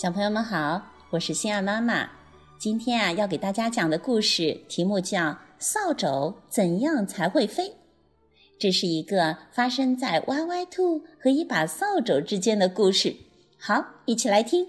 小朋友们好，我是心儿妈妈。今天啊，要给大家讲的故事题目叫《扫帚怎样才会飞》。这是一个发生在歪歪兔和一把扫帚之间的故事。好，一起来听。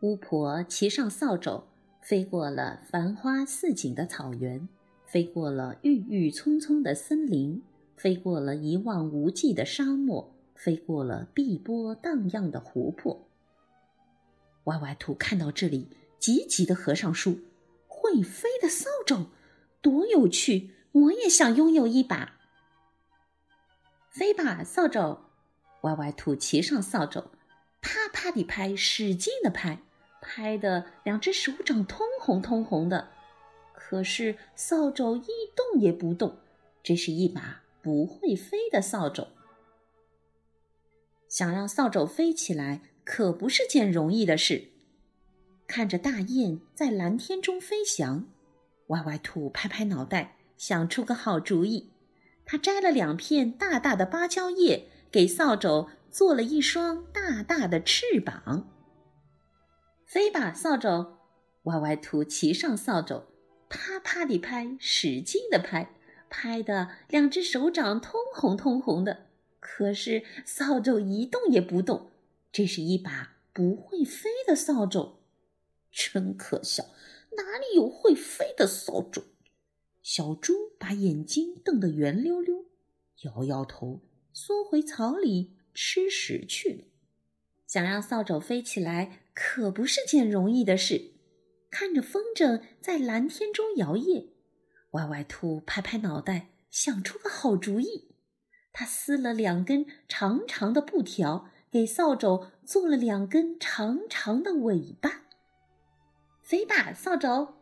巫婆骑上扫帚，飞过了繁花似锦的草原，飞过了郁郁葱葱的森林，飞过了一望无际的沙漠。飞过了碧波荡漾的湖泊，歪歪兔看到这里，急急地合上书。会飞的扫帚，多有趣！我也想拥有一把。飞吧，扫帚！歪歪兔骑上扫帚，啪啪地拍，使劲地拍，拍的两只手掌通红通红的。可是扫帚一动也不动，这是一把不会飞的扫帚。想让扫帚飞起来，可不是件容易的事。看着大雁在蓝天中飞翔，歪歪兔拍拍脑袋，想出个好主意。他摘了两片大大的芭蕉叶，给扫帚做了一双大大的翅膀。飞吧，扫帚！歪歪兔骑上扫帚，啪啪地拍，使劲地拍，拍的两只手掌通红通红的。可是扫帚一动也不动，这是一把不会飞的扫帚，真可笑！哪里有会飞的扫帚？小猪把眼睛瞪得圆溜溜，摇摇头，缩回草里吃食去了。想让扫帚飞起来，可不是件容易的事。看着风筝在蓝天中摇曳，歪歪兔拍拍脑袋，想出个好主意。他撕了两根长长的布条，给扫帚做了两根长长的尾巴。飞吧，扫帚！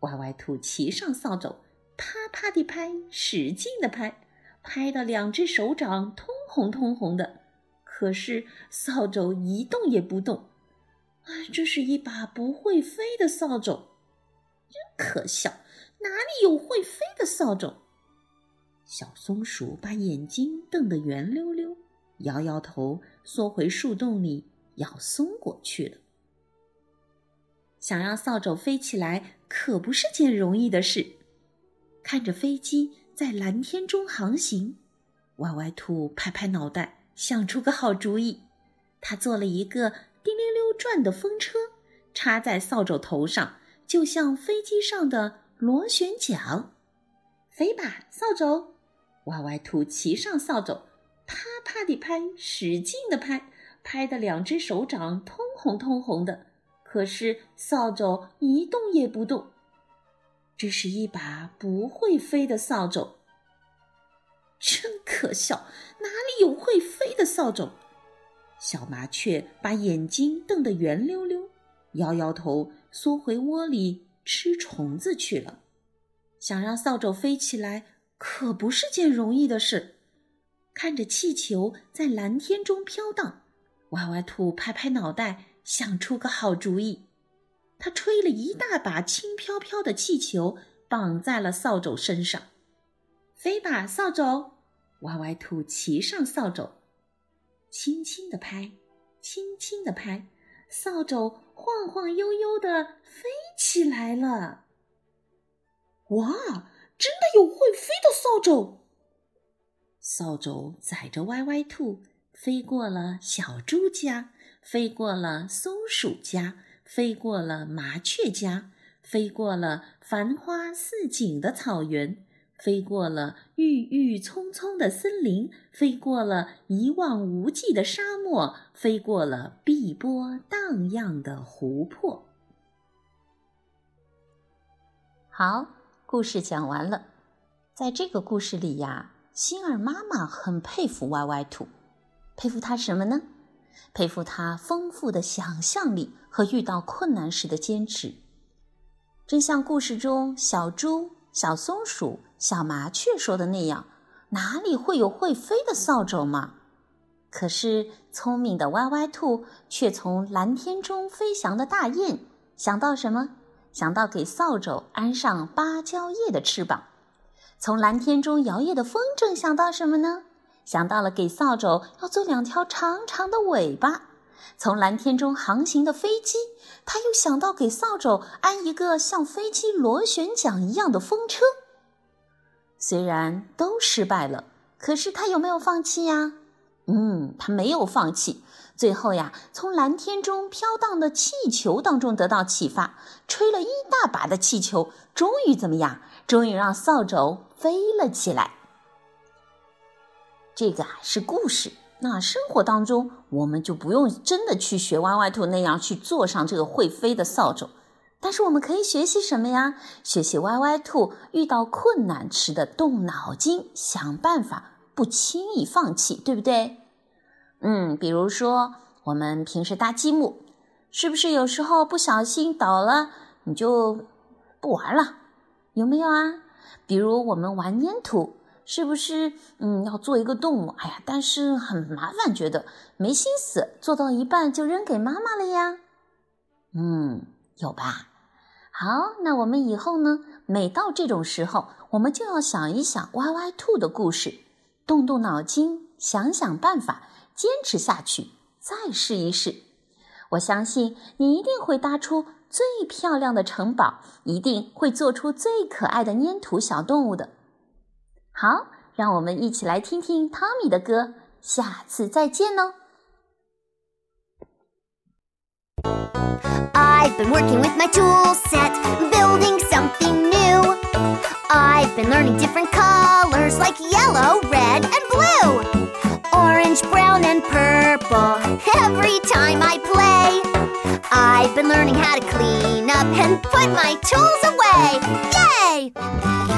歪歪兔骑上扫帚，啪啪地拍，使劲地拍，拍的两只手掌通红通红的。可是扫帚一动也不动。啊，这是一把不会飞的扫帚，真可笑！哪里有会飞的扫帚？小松鼠把眼睛瞪得圆溜溜，摇摇头，缩回树洞里咬松果去了。想让扫帚飞起来，可不是件容易的事。看着飞机在蓝天中航行，歪歪兔拍拍脑袋，想出个好主意。他做了一个滴溜溜转的风车，插在扫帚头上，就像飞机上的螺旋桨。飞吧，扫帚！歪歪兔骑上扫帚，啪啪地拍，使劲地拍，拍的两只手掌通红通红的。可是扫帚一动也不动。这是一把不会飞的扫帚，真可笑！哪里有会飞的扫帚？小麻雀把眼睛瞪得圆溜溜，摇摇头，缩回窝里吃虫子去了。想让扫帚飞起来。可不是件容易的事。看着气球在蓝天中飘荡，歪歪兔拍拍脑袋，想出个好主意。他吹了一大把轻飘飘的气球，绑在了扫帚身上。飞吧，扫帚！歪歪兔骑上扫帚，轻轻地拍，轻轻地拍，扫帚晃晃悠悠地飞起来了。哇！真的有会飞的扫帚，扫帚载着歪歪兔飞过了小猪家，飞过了松鼠家，飞过了麻雀家，飞过了繁花似锦的草原，飞过了郁郁葱葱的森林，飞过了一望无际的沙漠，飞过了碧波荡漾的湖泊。好。故事讲完了，在这个故事里呀，星儿妈妈很佩服歪歪兔，佩服他什么呢？佩服他丰富的想象力和遇到困难时的坚持。真像故事中小猪、小松鼠、小麻雀说的那样，哪里会有会飞的扫帚嘛？可是聪明的歪歪兔却从蓝天中飞翔的大雁想到什么？想到给扫帚安上芭蕉叶的翅膀，从蓝天中摇曳的风筝想到什么呢？想到了给扫帚要做两条长长的尾巴。从蓝天中航行的飞机，他又想到给扫帚安一个像飞机螺旋桨一样的风车。虽然都失败了，可是他有没有放弃呀？嗯，他没有放弃。最后呀，从蓝天中飘荡的气球当中得到启发，吹了一大把的气球，终于怎么样？终于让扫帚飞了起来。这个啊是故事。那生活当中，我们就不用真的去学歪歪兔那样去坐上这个会飞的扫帚，但是我们可以学习什么呀？学习歪歪兔遇到困难时的动脑筋，想办法，不轻易放弃，对不对？嗯，比如说我们平时搭积木，是不是有时候不小心倒了，你就不玩了？有没有啊？比如我们玩粘土。是不是嗯要做一个动物？哎呀，但是很麻烦，觉得没心思，做到一半就扔给妈妈了呀。嗯，有吧？好，那我们以后呢？每到这种时候，我们就要想一想歪歪兔的故事，动动脑筋，想想办法，坚持下去，再试一试。我相信你一定会搭出最漂亮的城堡，一定会做出最可爱的粘土小动物的。好，让我们一起来听听汤米的歌。下次再见哦。I've been working with my tool set, building something new. I've been learning different colors like yellow, red, and blue. every time I play. I've been learning how to clean up and put my tools away. Yay!